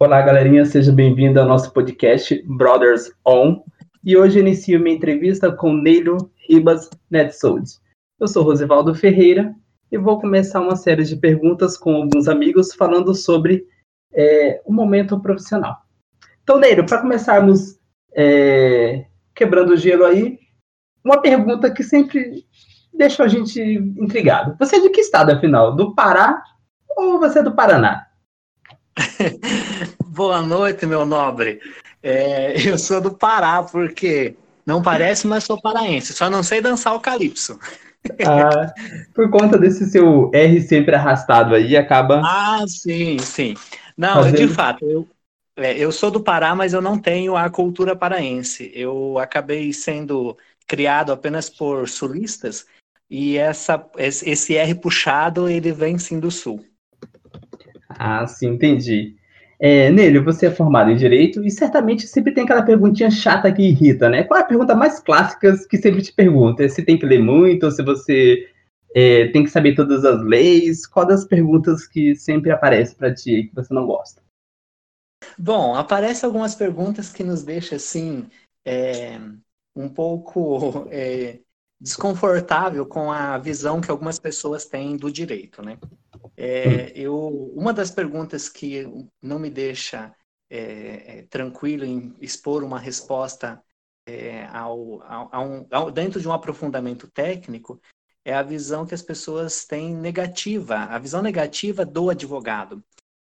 Olá, galerinha, seja bem-vindo ao nosso podcast Brothers On. E hoje inicio minha entrevista com Neilo Ribas Netsold. Eu sou Rosivaldo Ferreira e vou começar uma série de perguntas com alguns amigos falando sobre é, o momento profissional. Então, Neilo, para começarmos é, quebrando o gelo aí, uma pergunta que sempre deixa a gente intrigado. Você é de que estado, afinal? Do Pará ou você é do Paraná? Boa noite, meu nobre. É, eu sou do Pará, porque não parece, mas sou paraense. Só não sei dançar o calypso. Ah, por conta desse seu R sempre arrastado aí, acaba. Ah, sim, sim. Não, fazendo... de fato, eu, é, eu sou do Pará, mas eu não tenho a cultura paraense. Eu acabei sendo criado apenas por sulistas e essa, esse R puxado ele vem sim do sul. Ah, sim, entendi. É, Nele, você é formado em Direito e certamente sempre tem aquela perguntinha chata que irrita, né? Qual é a pergunta mais clássica que sempre te pergunta? É se tem que ler muito, ou se você é, tem que saber todas as leis? Qual das perguntas que sempre aparece para ti que você não gosta? Bom, aparecem algumas perguntas que nos deixam assim é, um pouco é, desconfortável com a visão que algumas pessoas têm do direito, né? É, eu, uma das perguntas que não me deixa é, é, tranquilo em expor uma resposta é, ao, ao, ao, ao, dentro de um aprofundamento técnico é a visão que as pessoas têm negativa, a visão negativa do advogado.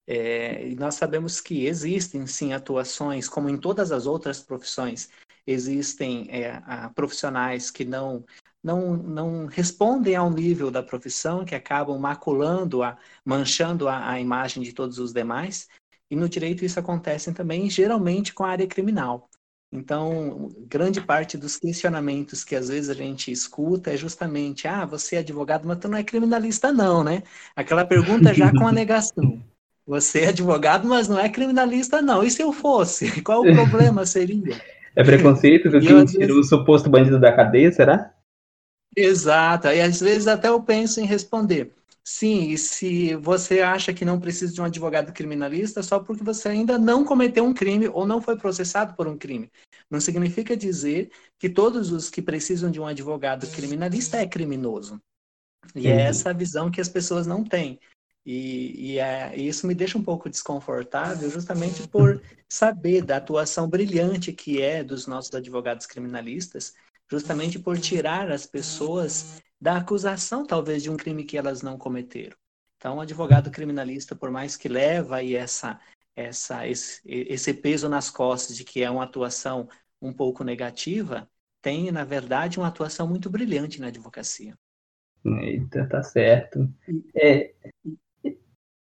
É, e nós sabemos que existem sim atuações, como em todas as outras profissões, existem é, profissionais que não não, não respondem ao nível da profissão, que acabam maculando, a, manchando a, a imagem de todos os demais. E no direito isso acontece também, geralmente, com a área criminal. Então, grande parte dos questionamentos que às vezes a gente escuta é justamente: ah, você é advogado, mas tu não é criminalista, não, né? Aquela pergunta já com a negação. Você é advogado, mas não é criminalista, não. E se eu fosse? Qual o problema seria? É preconceito? Que vezes... o suposto bandido da cadeia, será? Exato. E às vezes até eu penso em responder. Sim, e se você acha que não precisa de um advogado criminalista só porque você ainda não cometeu um crime ou não foi processado por um crime. Não significa dizer que todos os que precisam de um advogado criminalista é criminoso. E é essa a visão que as pessoas não têm. E, e, é, isso me deixa um pouco desconfortável, justamente por saber da atuação brilhante que é dos nossos advogados criminalistas justamente por tirar as pessoas da acusação, talvez, de um crime que elas não cometeram. Então, o advogado criminalista, por mais que leva aí essa, essa, esse, esse peso nas costas de que é uma atuação um pouco negativa, tem, na verdade, uma atuação muito brilhante na advocacia. Eita, tá certo. É,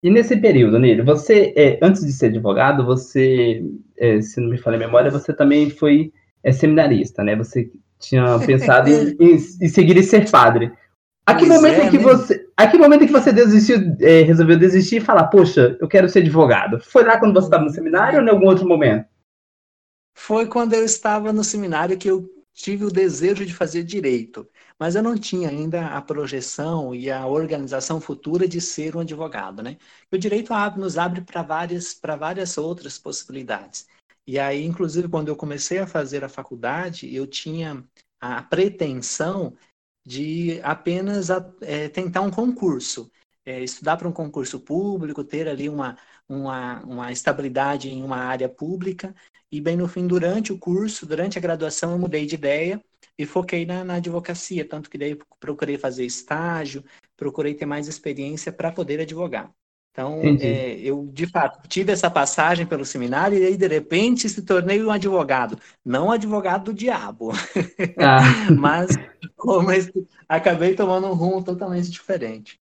e nesse período, Nilo, você, é, antes de ser advogado, você, é, se não me falha a memória, você também foi é, seminarista, né? Você tinha pensado em, em, em, seguir e ser padre. A que, momento é, que né? você, a que momento que você desistiu, é, resolveu desistir e falar, poxa, eu quero ser advogado? Foi lá quando você estava no seminário ou em algum outro momento? Foi quando eu estava no seminário que eu tive o desejo de fazer direito, mas eu não tinha ainda a projeção e a organização futura de ser um advogado, né? O direito nos abre para várias, para várias outras possibilidades. E aí, inclusive, quando eu comecei a fazer a faculdade, eu tinha a pretensão de apenas é, tentar um concurso, é, estudar para um concurso público, ter ali uma, uma, uma estabilidade em uma área pública. E bem no fim, durante o curso, durante a graduação, eu mudei de ideia e foquei na, na advocacia, tanto que daí procurei fazer estágio, procurei ter mais experiência para poder advogar. Então, é, eu, de fato, tive essa passagem pelo seminário e aí, de repente, se tornei um advogado. Não advogado do diabo, ah. mas como acabei tomando um rumo totalmente diferente.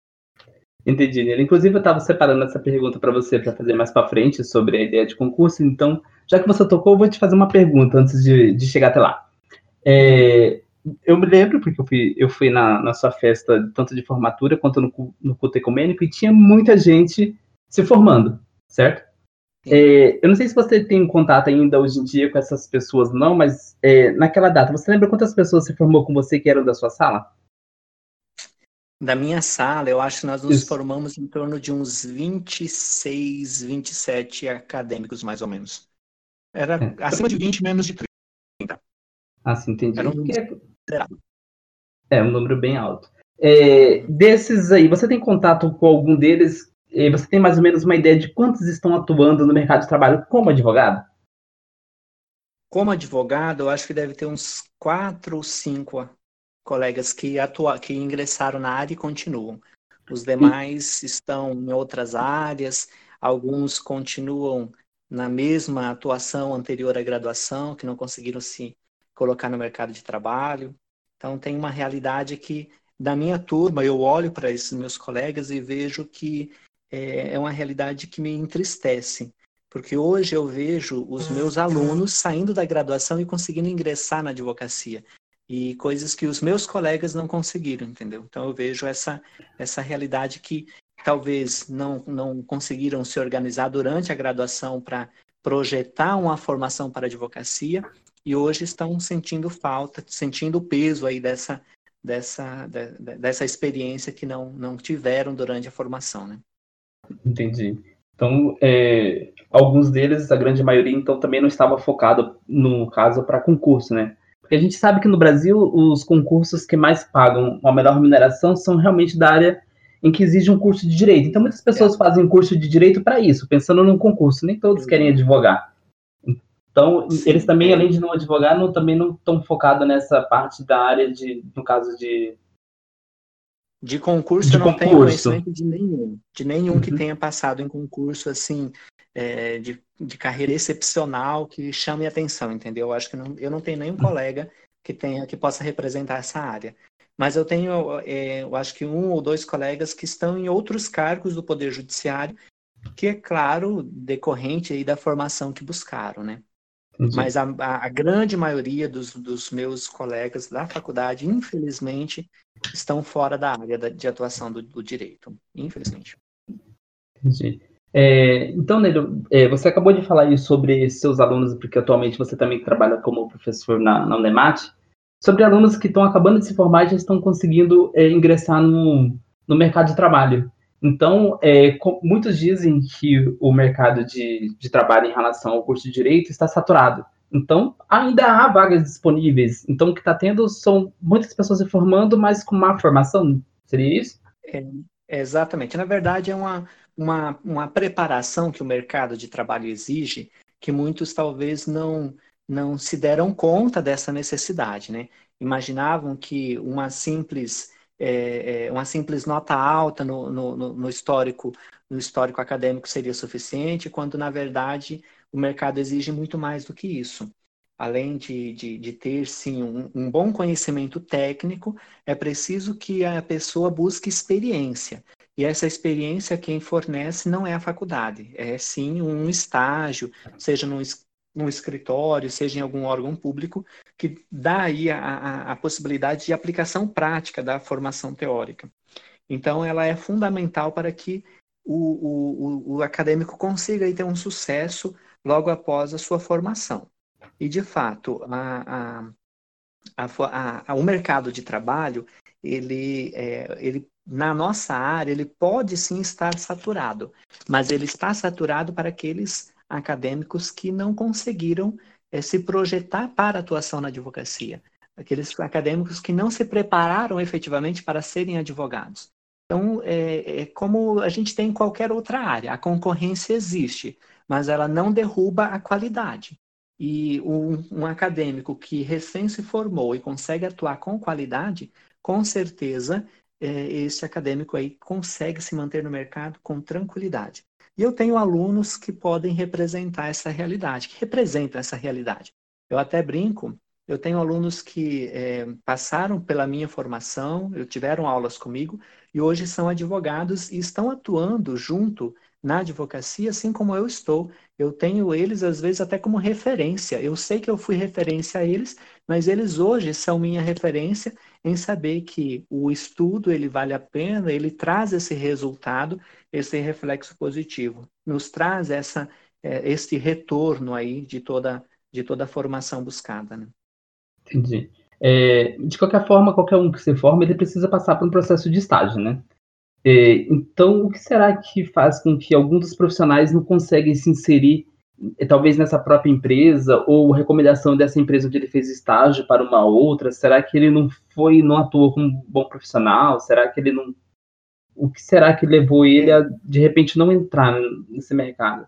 Entendi, Nele. Inclusive, eu estava separando essa pergunta para você para fazer mais para frente sobre a ideia de concurso. Então, já que você tocou, eu vou te fazer uma pergunta antes de, de chegar até lá. É, eu me lembro, porque eu fui, eu fui na, na sua festa, tanto de formatura quanto no, no culto ecumênico, e tinha muita gente se formando, certo? É, eu não sei se você tem contato ainda hoje em dia com essas pessoas, não, mas é, naquela data, você lembra quantas pessoas se formou com você que eram da sua sala? Da minha sala, eu acho que nós nos Isso. formamos em torno de uns 26, 27 acadêmicos, mais ou menos. Era é. acima de 20, menos de 30. Ah, sim, entendi. Era um número é um número bem alto. É, desses aí, você tem contato com algum deles? Você tem mais ou menos uma ideia de quantos estão atuando no mercado de trabalho como advogado? Como advogado, eu acho que deve ter uns quatro ou cinco colegas que, atua que ingressaram na área e continuam. Os demais estão em outras áreas, alguns continuam na mesma atuação anterior à graduação, que não conseguiram se colocar no mercado de trabalho. Então, tem uma realidade que, da minha turma, eu olho para esses meus colegas e vejo que é, é uma realidade que me entristece. Porque hoje eu vejo os meus alunos saindo da graduação e conseguindo ingressar na advocacia. E coisas que os meus colegas não conseguiram, entendeu? Então eu vejo essa, essa realidade que talvez não, não conseguiram se organizar durante a graduação para projetar uma formação para advocacia e hoje estão sentindo falta, sentindo o peso aí dessa, dessa, dessa experiência que não, não tiveram durante a formação, né? Entendi. Então, é, alguns deles, a grande maioria, então também não estava focado, no caso, para concurso, né? Porque a gente sabe que no Brasil os concursos que mais pagam uma melhor remuneração são realmente da área em que exige um curso de direito. Então muitas pessoas é. fazem curso de direito para isso, pensando num concurso. Nem todos querem advogar. Então Sim. eles também, além de não advogar, não, também não estão focados nessa parte da área de, no caso de de concurso, de eu não concurso. tenho conhecimento de nenhum. De nenhum uhum. que tenha passado em concurso, assim, é, de, de carreira excepcional que chame atenção, entendeu? Eu acho que não, eu não tenho nenhum uhum. colega que tenha que possa representar essa área. Mas eu tenho, é, eu acho que um ou dois colegas que estão em outros cargos do Poder Judiciário, que é claro, decorrente aí da formação que buscaram, né? Entendi. Mas a, a, grande maioria dos, dos, meus colegas da faculdade, infelizmente, estão fora da área da, de atuação do, do, direito. Infelizmente. Entendi. É, então, Nélio, é, você acabou de falar aí sobre seus alunos, porque atualmente você também trabalha como professor na, na Unemat, sobre alunos que estão acabando de se formar e já estão conseguindo é, ingressar no, no mercado de trabalho. Então, é, muitos dizem que o mercado de, de trabalho em relação ao curso de direito está saturado. Então, ainda há vagas disponíveis. Então, o que está tendo são muitas pessoas se formando, mas com má formação. Seria isso? É, exatamente. Na verdade, é uma, uma, uma preparação que o mercado de trabalho exige, que muitos talvez não, não se deram conta dessa necessidade. Né? Imaginavam que uma simples é, é, uma simples nota alta no, no, no, histórico no histórico acadêmico seria suficiente, quando na verdade o mercado exige muito mais do que isso. Além de, de, de ter sim um, um bom conhecimento técnico, é preciso que a pessoa busque experiência. E essa experiência quem fornece não é a faculdade, é sim um estágio, seja num, num escritório, seja em algum órgão público, que dá aí a, a, a possibilidade de aplicação prática da formação teórica. Então, ela é fundamental para que o, o, o acadêmico consiga ter um sucesso logo após a sua formação. E, de fato, a, a, o mercado de trabalho, ele, é, ele, na nossa área, ele pode sim estar saturado, mas ele está saturado para aqueles acadêmicos que não conseguiram é, se projetar para a atuação na advocacia, aqueles acadêmicos que não se prepararam efetivamente para serem advogados. Então, é, é como a gente tem em qualquer outra área, a concorrência existe, mas ela não derruba a qualidade. E um, um acadêmico que recém se formou e consegue atuar com qualidade, com certeza é, esse acadêmico aí consegue se manter no mercado com tranquilidade. E eu tenho alunos que podem representar essa realidade, que representam essa realidade. Eu até brinco, eu tenho alunos que é, passaram pela minha formação, tiveram aulas comigo e hoje são advogados e estão atuando junto na advocacia, assim como eu estou. Eu tenho eles, às vezes, até como referência. Eu sei que eu fui referência a eles, mas eles hoje são minha referência em saber que o estudo ele vale a pena, ele traz esse resultado, esse reflexo positivo, nos traz essa, é, esse retorno aí de toda, de toda a formação buscada. Né? Entendi. É, de qualquer forma, qualquer um que se forma, ele precisa passar por um processo de estágio, né? É, então, o que será que faz com que alguns dos profissionais não conseguem se inserir, é, talvez nessa própria empresa, ou recomendação dessa empresa onde ele fez estágio para uma outra? Será que ele não foi, não atuou como um bom profissional? Será que ele não. O que será que levou ele a, de repente, não entrar nesse mercado?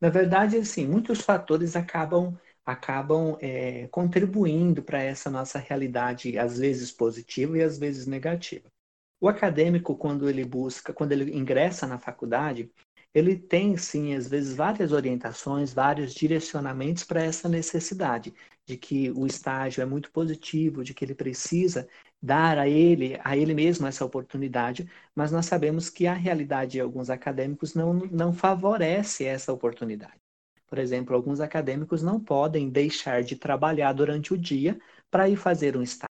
Na verdade, assim, muitos fatores acabam acabam é, contribuindo para essa nossa realidade, às vezes positiva e às vezes negativa. O acadêmico, quando ele busca, quando ele ingressa na faculdade, ele tem sim, às vezes, várias orientações, vários direcionamentos para essa necessidade de que o estágio é muito positivo, de que ele precisa dar a ele, a ele mesmo essa oportunidade, mas nós sabemos que a realidade de alguns acadêmicos não, não favorece essa oportunidade. Por exemplo, alguns acadêmicos não podem deixar de trabalhar durante o dia para ir fazer um estágio.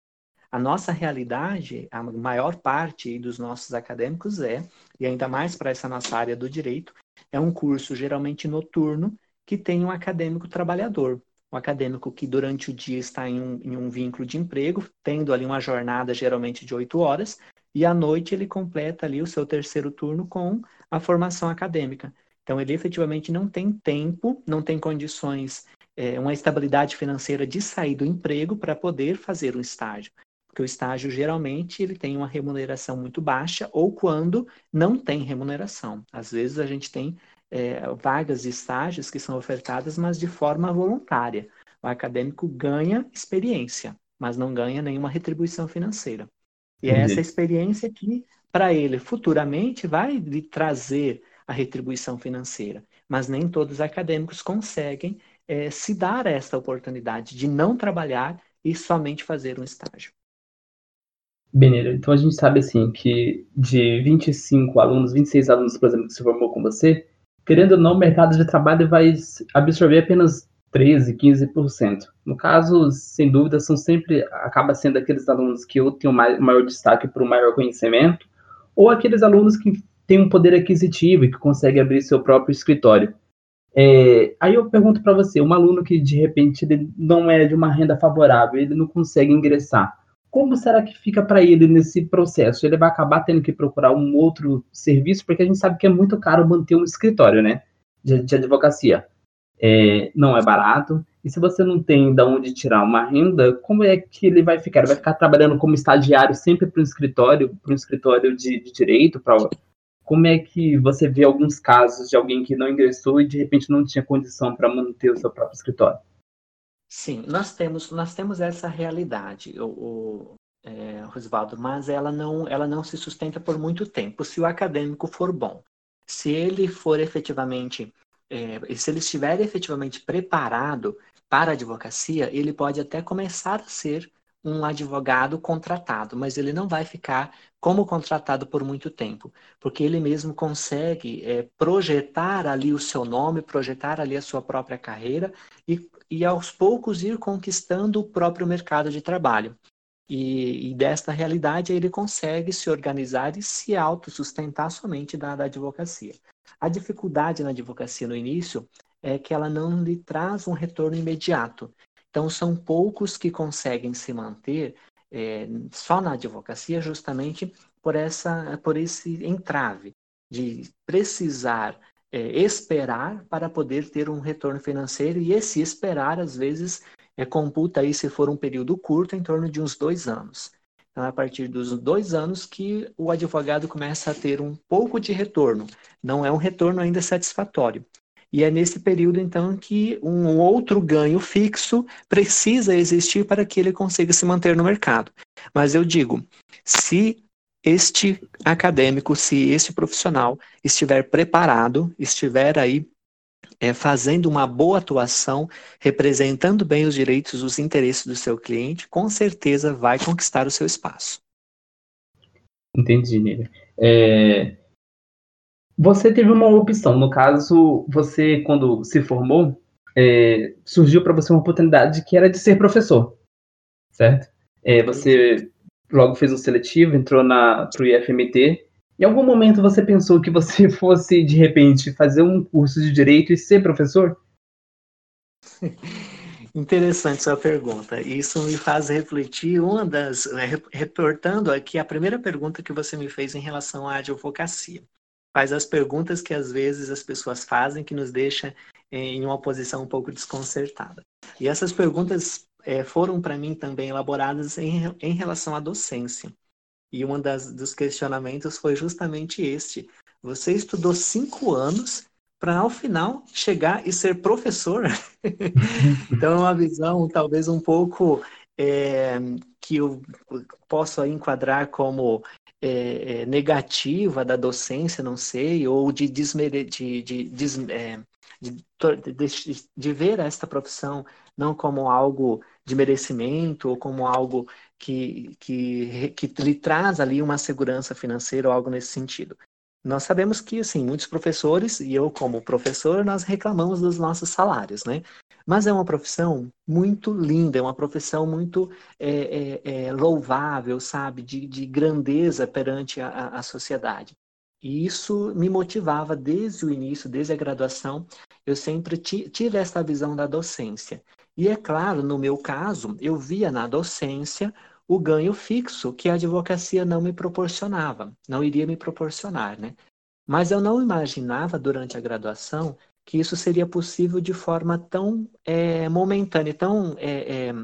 A nossa realidade, a maior parte dos nossos acadêmicos é, e ainda mais para essa nossa área do direito, é um curso geralmente noturno que tem um acadêmico trabalhador. Um acadêmico que durante o dia está em um, em um vínculo de emprego, tendo ali uma jornada geralmente de oito horas, e à noite ele completa ali o seu terceiro turno com a formação acadêmica. Então, ele efetivamente não tem tempo, não tem condições, é, uma estabilidade financeira de sair do emprego para poder fazer um estágio porque o estágio geralmente ele tem uma remuneração muito baixa ou quando não tem remuneração. Às vezes a gente tem é, vagas de estágios que são ofertadas, mas de forma voluntária. O acadêmico ganha experiência, mas não ganha nenhuma retribuição financeira. E é essa experiência que, para ele, futuramente vai lhe trazer a retribuição financeira. Mas nem todos os acadêmicos conseguem é, se dar essa oportunidade de não trabalhar e somente fazer um estágio. Beneira, então a gente sabe assim que de 25 alunos, 26 alunos, por exemplo, que se formou com você, querendo ou não, o mercado de trabalho vai absorver apenas 13, 15%. No caso, sem dúvida, são sempre acaba sendo aqueles alunos que ou têm um maior destaque por um maior conhecimento, ou aqueles alunos que têm um poder aquisitivo e que conseguem abrir seu próprio escritório. É, aí eu pergunto para você, um aluno que de repente não é de uma renda favorável, ele não consegue ingressar como será que fica para ele nesse processo? Ele vai acabar tendo que procurar um outro serviço, porque a gente sabe que é muito caro manter um escritório, né? De, de advocacia. É, não é barato. E se você não tem de onde tirar uma renda, como é que ele vai ficar? Ele vai ficar trabalhando como estagiário sempre para um escritório, para um escritório de, de direito? Pra... Como é que você vê alguns casos de alguém que não ingressou e de repente não tinha condição para manter o seu próprio escritório? Sim, nós temos, nós temos essa realidade, o, o é, Rosvaldo, mas ela não, ela não se sustenta por muito tempo. Se o acadêmico for bom, se ele for efetivamente, é, se ele estiver efetivamente preparado para a advocacia, ele pode até começar a ser um advogado contratado, mas ele não vai ficar como contratado por muito tempo, porque ele mesmo consegue é, projetar ali o seu nome, projetar ali a sua própria carreira e, e aos poucos ir conquistando o próprio mercado de trabalho. E, e desta realidade ele consegue se organizar e se autossustentar somente da, da advocacia. A dificuldade na advocacia no início é que ela não lhe traz um retorno imediato. Então, são poucos que conseguem se manter é, só na advocacia justamente por, essa, por esse entrave de precisar é, esperar para poder ter um retorno financeiro e esse esperar, às vezes, é, computa aí, se for um período curto, em torno de uns dois anos. Então, é a partir dos dois anos que o advogado começa a ter um pouco de retorno. Não é um retorno ainda satisfatório. E é nesse período, então, que um outro ganho fixo precisa existir para que ele consiga se manter no mercado. Mas eu digo, se este acadêmico, se este profissional estiver preparado, estiver aí é, fazendo uma boa atuação, representando bem os direitos, os interesses do seu cliente, com certeza vai conquistar o seu espaço. Entendi, Nívia. É, você teve uma opção, no caso, você, quando se formou, é, surgiu para você uma oportunidade que era de ser professor, certo? É, você logo fez um seletivo, entrou para o IFMT. Em algum momento você pensou que você fosse, de repente, fazer um curso de direito e ser professor? Interessante sua pergunta. Isso me faz refletir uma das, né, reportando aqui a primeira pergunta que você me fez em relação à advocacia. Faz as perguntas que às vezes as pessoas fazem que nos deixa eh, em uma posição um pouco desconcertada. E essas perguntas é, foram para mim também elaboradas em, em relação à docência. E um dos questionamentos foi justamente este: você estudou cinco anos para ao final chegar e ser professor. então é uma visão talvez um pouco é, que eu posso enquadrar como é, é, negativa da docência, não sei, ou de, desmere, de, de, é, de, de ver esta profissão não como algo de merecimento ou como algo que, que, que lhe traz ali uma segurança financeira ou algo nesse sentido. Nós sabemos que, assim, muitos professores, e eu como professor, nós reclamamos dos nossos salários, né? Mas é uma profissão muito linda, é uma profissão muito é, é, é, louvável, sabe? De, de grandeza perante a, a sociedade. E isso me motivava desde o início, desde a graduação. Eu sempre tive essa visão da docência. E é claro, no meu caso, eu via na docência o ganho fixo que a advocacia não me proporcionava, não iria me proporcionar, né? Mas eu não imaginava durante a graduação que isso seria possível de forma tão é, momentânea, tão, é, é,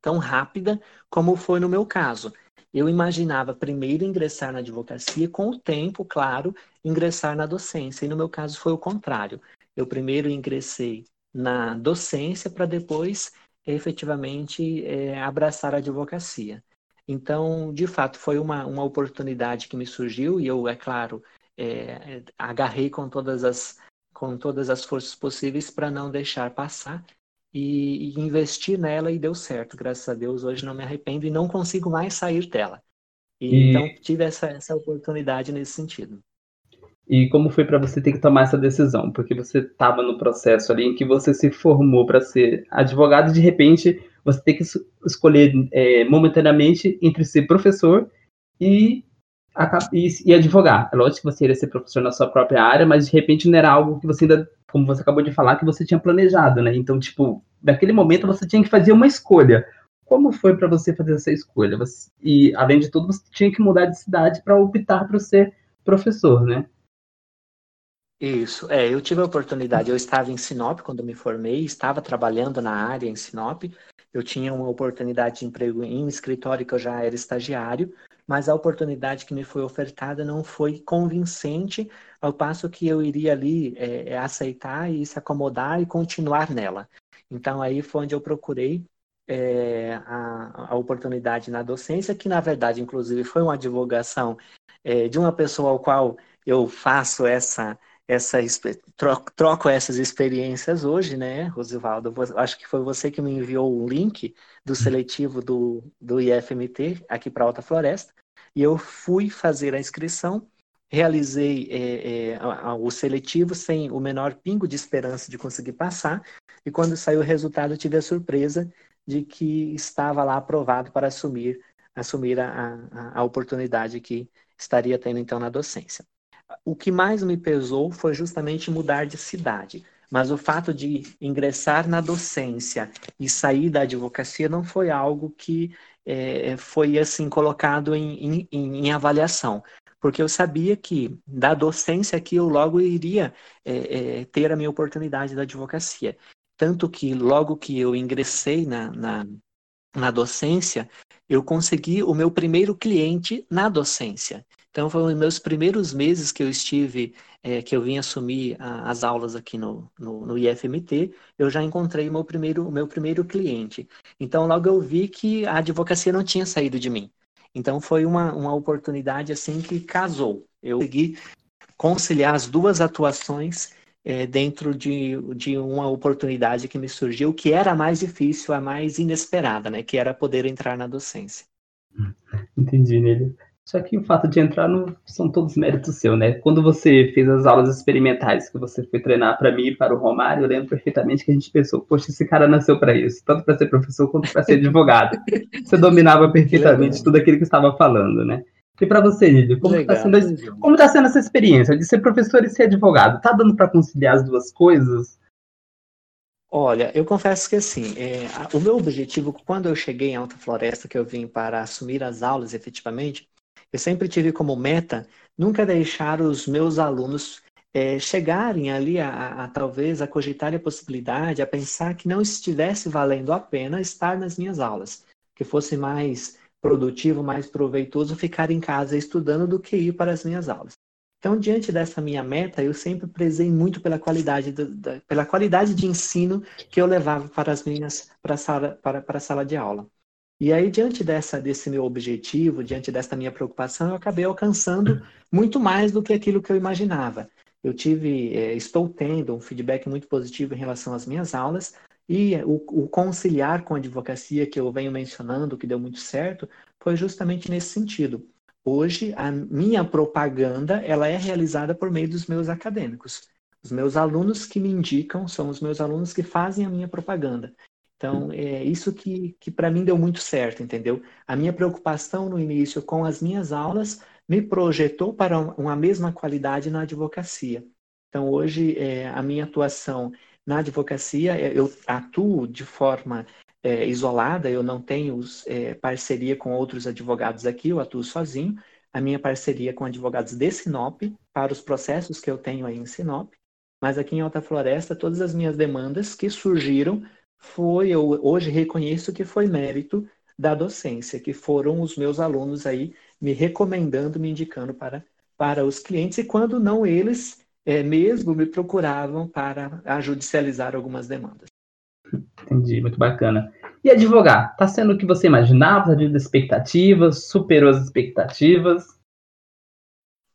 tão rápida como foi no meu caso. Eu imaginava primeiro ingressar na advocacia, com o tempo, claro, ingressar na docência. E no meu caso foi o contrário. Eu primeiro ingressei na docência para depois efetivamente é, abraçar a advocacia. Então, de fato, foi uma, uma oportunidade que me surgiu e eu, é claro, é, agarrei com todas as, com todas as forças possíveis para não deixar passar e, e investir nela e deu certo, graças a Deus. Hoje não me arrependo e não consigo mais sair dela. E, e... Então, tive essa, essa oportunidade nesse sentido. E como foi para você ter que tomar essa decisão? Porque você estava no processo ali em que você se formou para ser advogado e de repente você tem que escolher é, momentaneamente entre ser professor e, e, advogar. É lógico que você iria ser professor na sua própria área, mas de repente não era algo que você ainda, como você acabou de falar, que você tinha planejado, né? Então, tipo, naquele momento você tinha que fazer uma escolha. Como foi para você fazer essa escolha? Você, e, além de tudo, você tinha que mudar de cidade para optar para ser professor, né? Isso, é, eu tive a oportunidade, eu estava em Sinop quando me formei, estava trabalhando na área em Sinop, eu tinha uma oportunidade de emprego em um escritório que eu já era estagiário, mas a oportunidade que me foi ofertada não foi convincente, ao passo que eu iria ali é, é aceitar e se acomodar e continuar nela. Então aí foi onde eu procurei é, a, a, oportunidade na docência, que na verdade, inclusive, foi uma divulgação é, de uma pessoa ao qual eu faço essa essa troco, troco essas experiências hoje, né, Rosivaldo? Acho que foi você que me enviou o link do seletivo do, do IFMT aqui para Alta Floresta, e eu fui fazer a inscrição, realizei é, é, o seletivo sem o menor pingo de esperança de conseguir passar, e quando saiu o resultado, tive a surpresa de que estava lá aprovado para assumir, assumir a, a, a oportunidade que estaria tendo então na docência o que mais me pesou foi justamente mudar de cidade. Mas o fato de ingressar na docência e sair da advocacia não foi algo que é, foi assim colocado em, em, em, avaliação, porque eu sabia que da docência aqui eu logo iria é, é, ter a minha oportunidade da advocacia. Tanto que logo que eu ingressei na, na, na docência, eu consegui o meu primeiro cliente na docência. Então, os meus primeiros meses que eu estive, é, que eu vim assumir a, as aulas aqui no, no, no, IFMT, eu já encontrei meu primeiro, meu primeiro cliente. Então, logo eu vi que a advocacia não tinha saído de mim. Então, foi uma, uma oportunidade assim que casou. Eu consegui conciliar as duas atuações é, dentro de, de uma oportunidade que me surgiu, que era a mais difícil, a mais inesperada, né? Que era poder entrar na docência. Entendi, Nele. Só que o fato de entrar não são todos méritos seu, né? Quando você fez as aulas experimentais, que você foi treinar para mim e para o Romário, eu lembro perfeitamente que a gente pensou, poxa, esse cara nasceu para isso, tanto para ser professor quanto para ser advogado. você dominava perfeitamente tudo aquilo que estava falando, né? E para você, Lídio, como está sendo, tá sendo essa experiência de ser professor e ser advogado? Tá dando para conciliar as duas coisas? Olha, eu confesso que assim, é, o meu objetivo, quando eu cheguei em Alta Floresta, que eu vim para assumir as aulas efetivamente, eu sempre tive como meta nunca deixar os meus alunos é, chegarem ali a, a, a, talvez a cogitar a possibilidade, a pensar que não estivesse valendo a pena estar nas minhas aulas, que fosse mais produtivo, mais proveitoso ficar em casa estudando do que ir para as minhas aulas. Então, diante dessa minha meta, eu sempre prezei muito pela qualidade, do, da, pela qualidade de ensino que eu levava para as minhas para a sala, para, para a sala de aula. E aí, diante dessa, desse meu objetivo, diante dessa minha preocupação, eu acabei alcançando muito mais do que aquilo que eu imaginava. Eu tive, é, estou tendo um feedback muito positivo em relação às minhas aulas e o, o conciliar com a advocacia que eu venho mencionando, que deu muito certo, foi justamente nesse sentido. Hoje, a minha propaganda ela é realizada por meio dos meus acadêmicos. Os meus alunos que me indicam são os meus alunos que fazem a minha propaganda. Então, é isso que, que para mim deu muito certo, entendeu? A minha preocupação no início com as minhas aulas me projetou para uma mesma qualidade na advocacia. Então, hoje, é, a minha atuação na advocacia, é, eu atuo de forma é, isolada, eu não tenho é, parceria com outros advogados aqui, eu atuo sozinho. A minha parceria com advogados de Sinop, para os processos que eu tenho aí em Sinop. Mas aqui em Alta Floresta, todas as minhas demandas que surgiram foi, eu hoje reconheço que foi mérito da docência, que foram os meus alunos aí me recomendando, me indicando para, para os clientes, e quando não eles é, mesmo me procuravam para judicializar algumas demandas. Entendi, muito bacana. E advogar, está sendo o que você imaginava, de expectativas, superou as expectativas?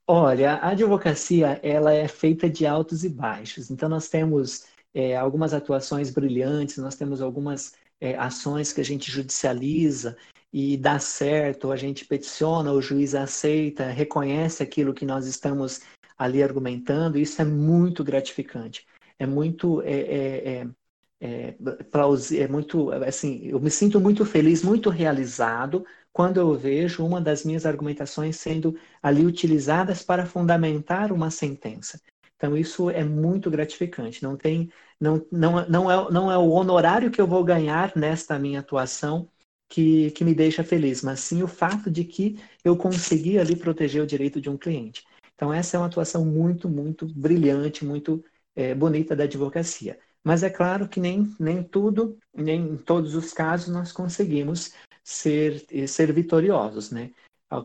Olha, a advocacia ela é feita de altos e baixos. Então nós temos é, algumas atuações brilhantes, nós temos algumas é, ações que a gente judicializa e dá certo, a gente peticiona, o juiz aceita, reconhece aquilo que nós estamos ali argumentando, isso é muito gratificante. É muito, é, é, é, é, é muito, assim, eu me sinto muito feliz, muito realizado quando eu vejo uma das minhas argumentações sendo ali utilizadas para fundamentar uma sentença. Então, isso é muito gratificante. Não tem, não, não, não, é, não é o honorário que eu vou ganhar nesta minha atuação que, que me deixa feliz, mas sim o fato de que eu consegui ali proteger o direito de um cliente. Então, essa é uma atuação muito, muito brilhante, muito é, bonita da advocacia. Mas é claro que nem, nem tudo, nem em todos os casos, nós conseguimos ser, ser vitoriosos, né?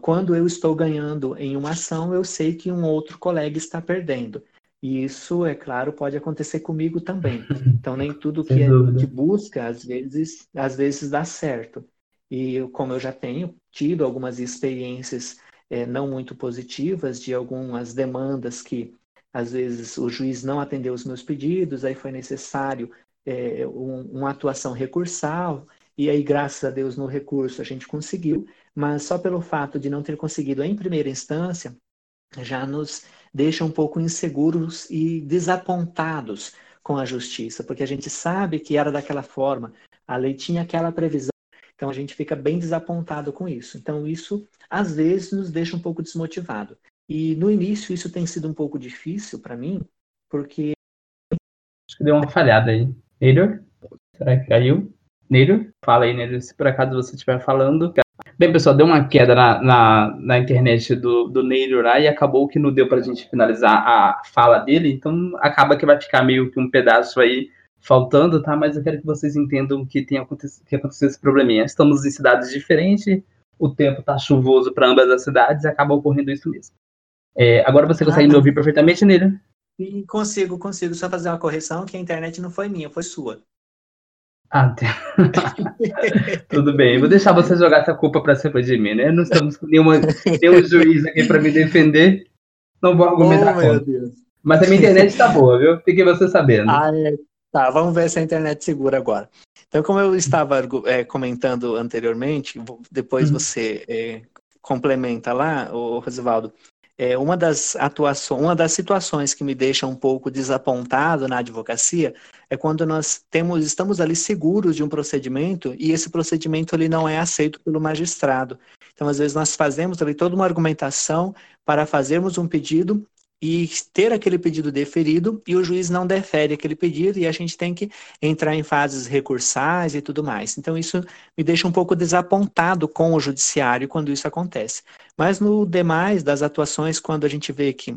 Quando eu estou ganhando em uma ação, eu sei que um outro colega está perdendo. E isso, é claro, pode acontecer comigo também. Então, nem tudo que a gente busca, às vezes, às vezes dá certo. E como eu já tenho tido algumas experiências é, não muito positivas de algumas demandas que, às vezes, o juiz não atendeu os meus pedidos, aí foi necessário é, um, uma atuação recursal, e aí, graças a Deus, no recurso a gente conseguiu, mas só pelo fato de não ter conseguido em primeira instância, já nos deixa um pouco inseguros e desapontados com a justiça, porque a gente sabe que era daquela forma, a lei tinha aquela previsão, então a gente fica bem desapontado com isso. Então isso às vezes nos deixa um pouco desmotivado. E no início isso tem sido um pouco difícil para mim, porque acho que deu uma falhada aí. Neidor? Será que caiu? Neidor? Fala aí, Neidor, se por acaso você estiver falando. Bem, pessoal, deu uma queda na, na, na internet do, do lá e acabou que não deu para a gente finalizar a fala dele, então acaba que vai ficar meio que um pedaço aí faltando, tá? Mas eu quero que vocês entendam que tem acontecido, que aconteceu esse probleminha. Estamos em cidades diferentes, o tempo tá chuvoso para ambas as cidades e acaba ocorrendo isso mesmo. É, agora você consegue ah, me ouvir perfeitamente, Neylor? Consigo, consigo. Só fazer uma correção que a internet não foi minha, foi sua. Ah, tudo bem. Vou deixar você jogar essa culpa para cima de mim, né? Não estamos com nenhuma, nenhum juiz aqui para me defender. Não vou argumentar oh, contra. Mas a minha internet está boa, viu? Fiquei você sabendo. Ah, é. Tá, vamos ver se a internet segura agora. Então, como eu estava é, comentando anteriormente, depois uhum. você é, complementa lá, o Rosivaldo. É, uma das atuações, uma das situações que me deixa um pouco desapontado na advocacia é quando nós temos, estamos ali seguros de um procedimento e esse procedimento ele não é aceito pelo magistrado. Então, às vezes nós fazemos ali toda uma argumentação para fazermos um pedido e ter aquele pedido deferido e o juiz não defere aquele pedido e a gente tem que entrar em fases recursais e tudo mais. Então isso me deixa um pouco desapontado com o judiciário quando isso acontece. Mas no demais das atuações, quando a gente vê que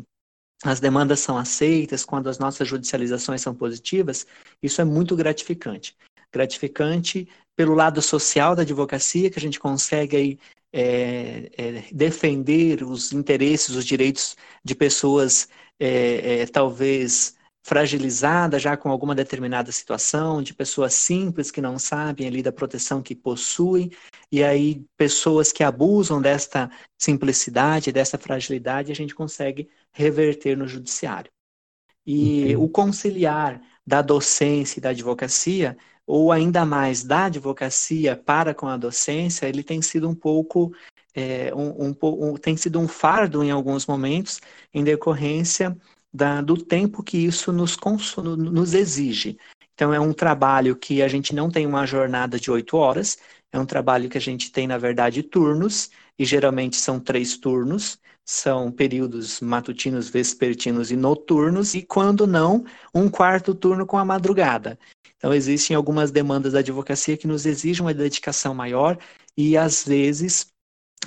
as demandas são aceitas, quando as nossas judicializações são positivas, isso é muito gratificante. Gratificante pelo lado social da advocacia, que a gente consegue aí é, é, defender os interesses, os direitos de pessoas é, é, talvez fragilizadas já com alguma determinada situação, de pessoas simples que não sabem ali da proteção que possuem, e aí pessoas que abusam desta simplicidade, dessa fragilidade, a gente consegue reverter no judiciário. E o conciliar da docência e da advocacia ou ainda mais da advocacia para com a docência, ele tem sido um pouco, é, um, um, um, tem sido um fardo em alguns momentos, em decorrência da, do tempo que isso nos, nos exige. Então, é um trabalho que a gente não tem uma jornada de oito horas, é um trabalho que a gente tem, na verdade, turnos, e geralmente são três turnos, são períodos matutinos, vespertinos e noturnos, e quando não, um quarto turno com a madrugada. Então, existem algumas demandas da advocacia que nos exigem uma dedicação maior e, às vezes,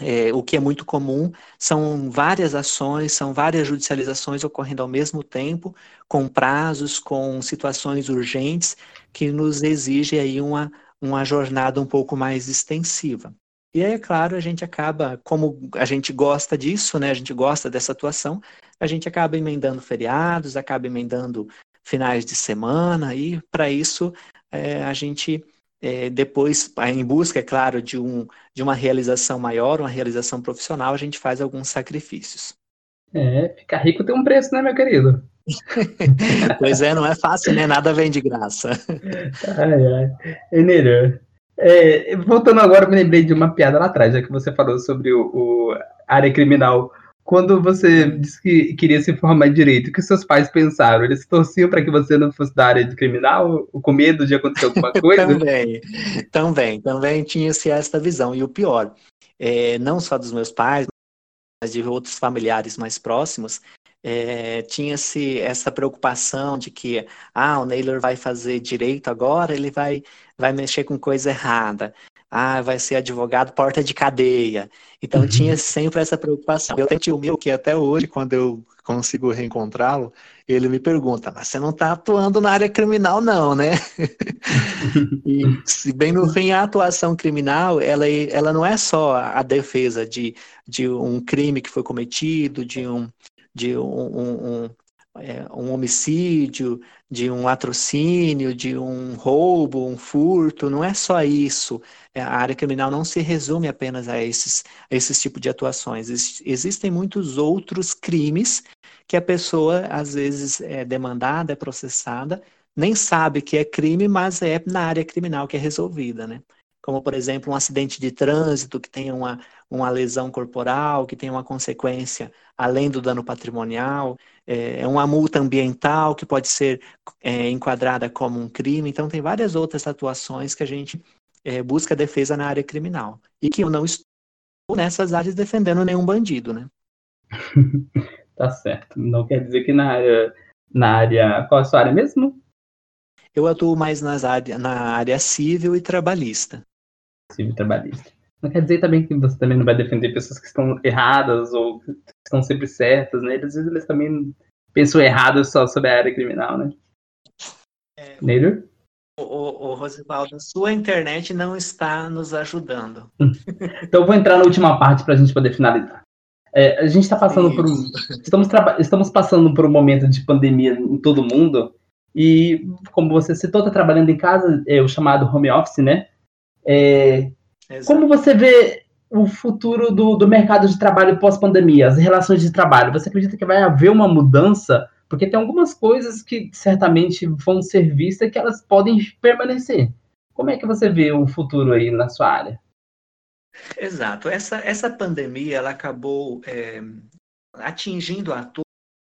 é, o que é muito comum são várias ações, são várias judicializações ocorrendo ao mesmo tempo, com prazos, com situações urgentes, que nos exige aí uma, uma jornada um pouco mais extensiva. E aí, é claro, a gente acaba, como a gente gosta disso, né? A gente gosta dessa atuação, a gente acaba emendando feriados, acaba emendando finais de semana, e para isso é, a gente é, depois, em busca, é claro, de, um, de uma realização maior, uma realização profissional, a gente faz alguns sacrifícios. É, ficar rico tem um preço, né, meu querido? pois é, não é fácil, né? Nada vem de graça. Ai, ai. Enelho, é, voltando agora, me lembrei de uma piada lá atrás, já que você falou sobre o, o área criminal quando você disse que queria se formar em direito, o que seus pais pensaram? Eles torciam para que você não fosse da área de criminal, com medo de acontecer alguma coisa? também, também, também tinha-se essa visão. E o pior, é, não só dos meus pais, mas de outros familiares mais próximos, é, tinha-se essa preocupação de que, ah, o Naylor vai fazer direito agora, ele vai, vai mexer com coisa errada ah, vai ser advogado porta de cadeia. Então uhum. tinha sempre essa preocupação. Eu tenho tio meu que até hoje, quando eu consigo reencontrá-lo, ele me pergunta, mas você não está atuando na área criminal não, né? e se bem no fim a atuação criminal, ela, ela não é só a defesa de, de um crime que foi cometido, de um, de um, um, um é, um homicídio, de um latrocínio, de um roubo, um furto, não é só isso. É, a área criminal não se resume apenas a esses, a esses tipos de atuações. Existem muitos outros crimes que a pessoa, às vezes, é demandada, é processada, nem sabe que é crime, mas é na área criminal que é resolvida, né? Como, por exemplo, um acidente de trânsito que tenha uma, uma lesão corporal, que tenha uma consequência além do dano patrimonial, é, é uma multa ambiental que pode ser é, enquadrada como um crime. Então, tem várias outras atuações que a gente é, busca defesa na área criminal. E que eu não estou nessas áreas defendendo nenhum bandido, né? tá certo. Não quer dizer que na área, na área. Qual é a sua área mesmo? Eu atuo mais nas área, na área civil e trabalhista. Civil e trabalhista. Não quer dizer também que você também não vai defender pessoas que estão erradas ou que estão sempre certas, né? Às vezes eles também pensam errado só sobre a área criminal, né? É, Neiro? O, o, o Rosivaldo, sua internet não está nos ajudando. então eu vou entrar na última parte para a gente poder finalizar. É, a gente está passando Isso. por um. Estamos, estamos passando por um momento de pandemia em todo mundo. E, como você citou, está trabalhando em casa, é o chamado home office, né? É, como você vê o futuro do, do mercado de trabalho pós-pandemia, as relações de trabalho? Você acredita que vai haver uma mudança? Porque tem algumas coisas que certamente vão ser vistas que elas podem permanecer. Como é que você vê o futuro aí na sua área? Exato. Essa, essa pandemia ela acabou é, atingindo a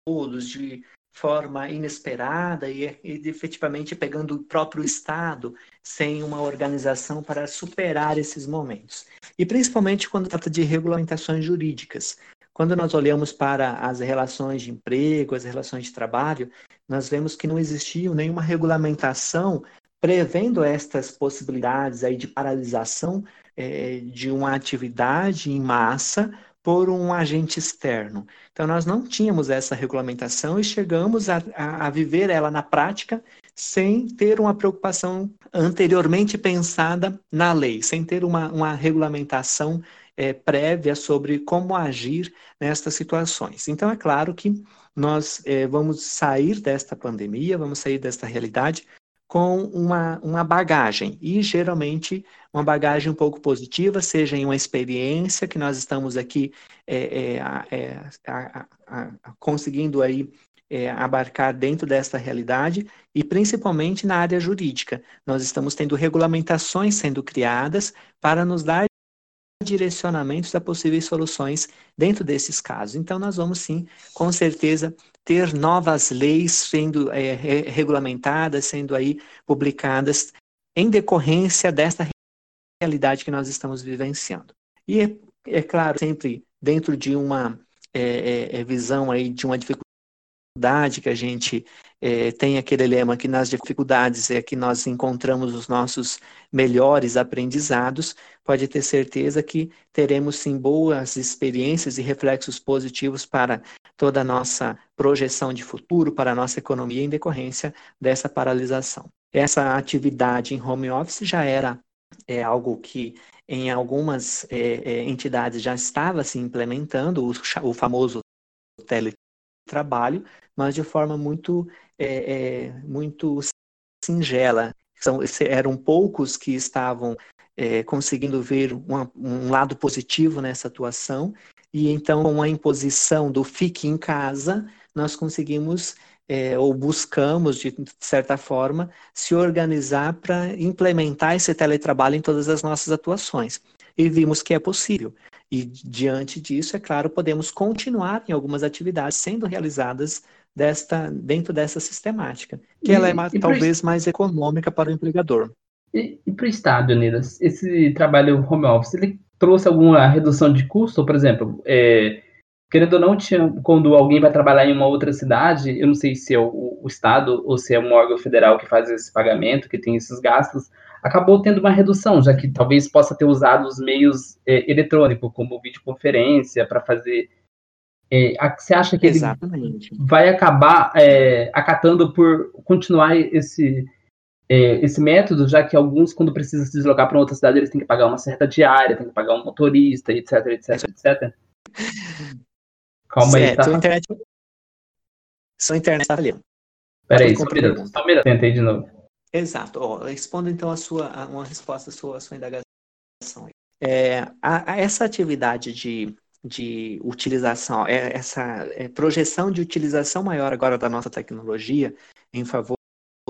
todos de forma inesperada e, e, efetivamente pegando o próprio Estado sem uma organização para superar esses momentos. E principalmente quando trata de regulamentações jurídicas, Quando nós olhamos para as relações de emprego, as relações de trabalho, nós vemos que não existiu nenhuma regulamentação prevendo estas possibilidades aí de paralisação é, de uma atividade em massa por um agente externo. Então, nós não tínhamos essa regulamentação e chegamos a, a, a viver ela na prática sem ter uma preocupação anteriormente pensada na lei, sem ter uma, uma regulamentação é, prévia sobre como agir nestas situações. Então, é claro que nós é, vamos sair desta pandemia, vamos sair desta realidade com uma, uma bagagem, e geralmente uma bagagem um pouco positiva, seja em uma experiência que nós estamos aqui é, é, é a, a, a, conseguindo aí é, abarcar dentro desta realidade e principalmente na área jurídica. Nós estamos tendo regulamentações sendo criadas para nos dar direcionamentos a possíveis soluções dentro desses casos. Então, nós vamos sim, com certeza, ter novas leis sendo é, regulamentadas, sendo aí publicadas em decorrência desta realidade que nós estamos vivenciando. E é, é claro, sempre dentro de uma é, é, é visão aí de uma dificuldade que a gente é, tem aquele lema que nas dificuldades é que nós encontramos os nossos melhores aprendizados, pode ter certeza que teremos sim boas experiências e reflexos positivos para toda a nossa projeção de futuro, para a nossa economia em decorrência dessa paralisação. Essa atividade em home office já era é, algo que em algumas é, é entidades já estava se implementando, o, o famoso teletrabalho, mas de forma muito é, é, muito singela. São, eram poucos que estavam é, conseguindo ver uma, um lado positivo nessa atuação, e então, com a imposição do fique em casa, nós conseguimos, é, ou buscamos, de certa forma, se organizar para implementar esse teletrabalho em todas as nossas atuações. E vimos que é possível. E, diante disso, é claro, podemos continuar em algumas atividades sendo realizadas desta, dentro dessa sistemática, que e, ela é mais, talvez mais econômica para o empregador. E, e para o Estado, Unidas, esse trabalho home office, ele trouxe alguma redução de custo? Por exemplo, é, querendo ou não, tinha, quando alguém vai trabalhar em uma outra cidade, eu não sei se é o, o, Estado ou se é um órgão federal que faz esse pagamento, que tem esses gastos, acabou tendo uma redução, já que talvez possa ter usado os meios é, eletrônicos, como videoconferência, para fazer é, você acha que Exatamente. ele vai acabar é, acatando por continuar esse, é, esse método, já que alguns, quando precisam se deslocar para outra cidade, eles têm que pagar uma certa diária, têm que pagar um motorista, etc, etc, etc. Calma certo, aí, tá? Internet... Sua internet tá ali. Peraí, só um minuto, só um minuto, tentei de novo. Exato. Oh, respondo então a sua, uma resposta à sua, à sua indagação. É, a, a essa atividade de de utilização, é, essa é, projeção de utilização maior agora da nossa tecnologia em favor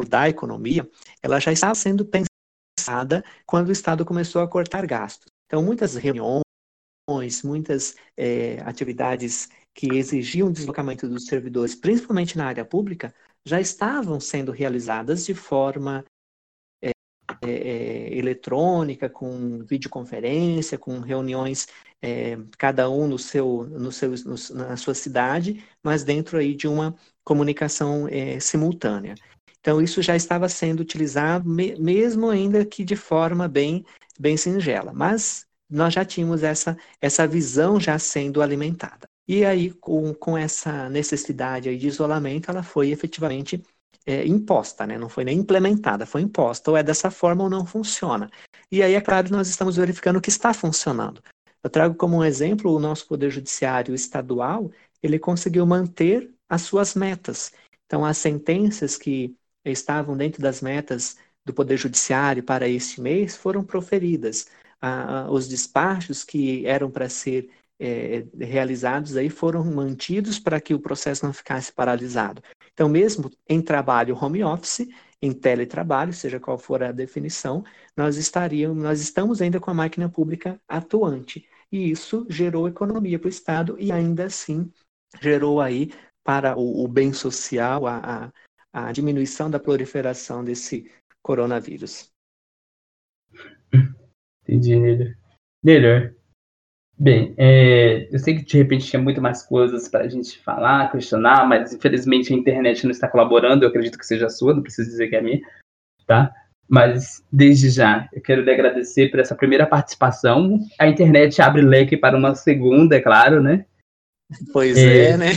da economia, ela já está sendo pensada quando o Estado começou a cortar gastos. Então, muitas reuniões, muitas é, atividades que exigiam deslocamento dos servidores, principalmente na área pública, já estavam sendo realizadas de forma é, é, eletrônica, com videoconferência, com reuniões é, cada um no seu, no seu, no, na sua cidade, mas dentro aí de uma comunicação simultânea. Então, isso já estava sendo utilizado, me, mesmo ainda que de forma bem, bem singela, mas nós já tínhamos essa, essa visão já sendo alimentada. E aí, com, com essa necessidade de isolamento, ela foi efetivamente é, imposta, né? não foi nem implementada, foi imposta. Ou é dessa forma ou não funciona. E aí, é claro, nós estamos verificando que está funcionando. Eu trago como um exemplo o nosso Poder Judiciário estadual, ele conseguiu manter as suas metas. Então, as sentenças que estavam dentro das metas do Poder Judiciário para este mês foram proferidas. Ah, os despachos que eram para ser é, realizados aí foram mantidos para que o processo não ficasse paralisado. Então, mesmo em trabalho home office, em teletrabalho, seja qual for a definição, nós estaríamos, nós estamos ainda com a máquina pública atuante e isso gerou economia para o Estado e ainda assim gerou aí para o, o bem social a, a, a, diminuição da proliferação desse coronavírus. Entendi, Nélio. Nélio, Bem, é, eu sei que de repente tinha muito mais coisas para a gente falar, questionar, mas infelizmente a internet não está colaborando. Eu acredito que seja a sua, não preciso dizer que é a minha, tá? Mas desde já, eu quero lhe agradecer por essa primeira participação. A internet abre leque para uma segunda, é claro, né? Pois é, é né?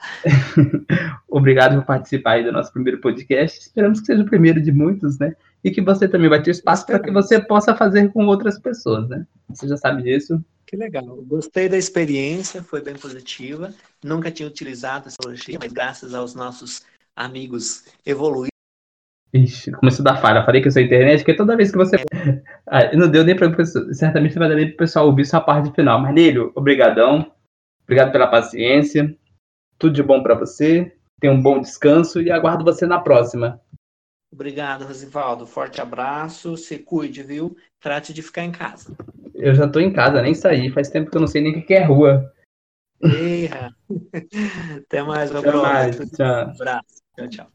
Obrigado por participar aí do nosso primeiro podcast. Esperamos que seja o primeiro de muitos, né? E que você também vai ter espaço para que você possa fazer com outras pessoas, né? Você já sabe disso. Que legal. Gostei da experiência, foi bem positiva. Nunca tinha utilizado essa tecnologia, mas graças aos nossos amigos evoluídos. Ixi, começou a dar falha. Falei que eu sou internet, porque toda vez que você. Ah, não deu nem para Certamente você vai dar nem para o pessoal ouvir sua parte final. Mas, obrigadão. Obrigado pela paciência. Tudo de bom para você. Tenha um bom descanso e aguardo você na próxima. Obrigado, Rosivaldo. Forte abraço. Se cuide, viu? Trate de ficar em casa. Eu já tô em casa, nem saí. Faz tempo que eu não sei nem o que é rua. Eia. Até mais, meu Até mais. Tchau. Um abraço. Tchau, tchau.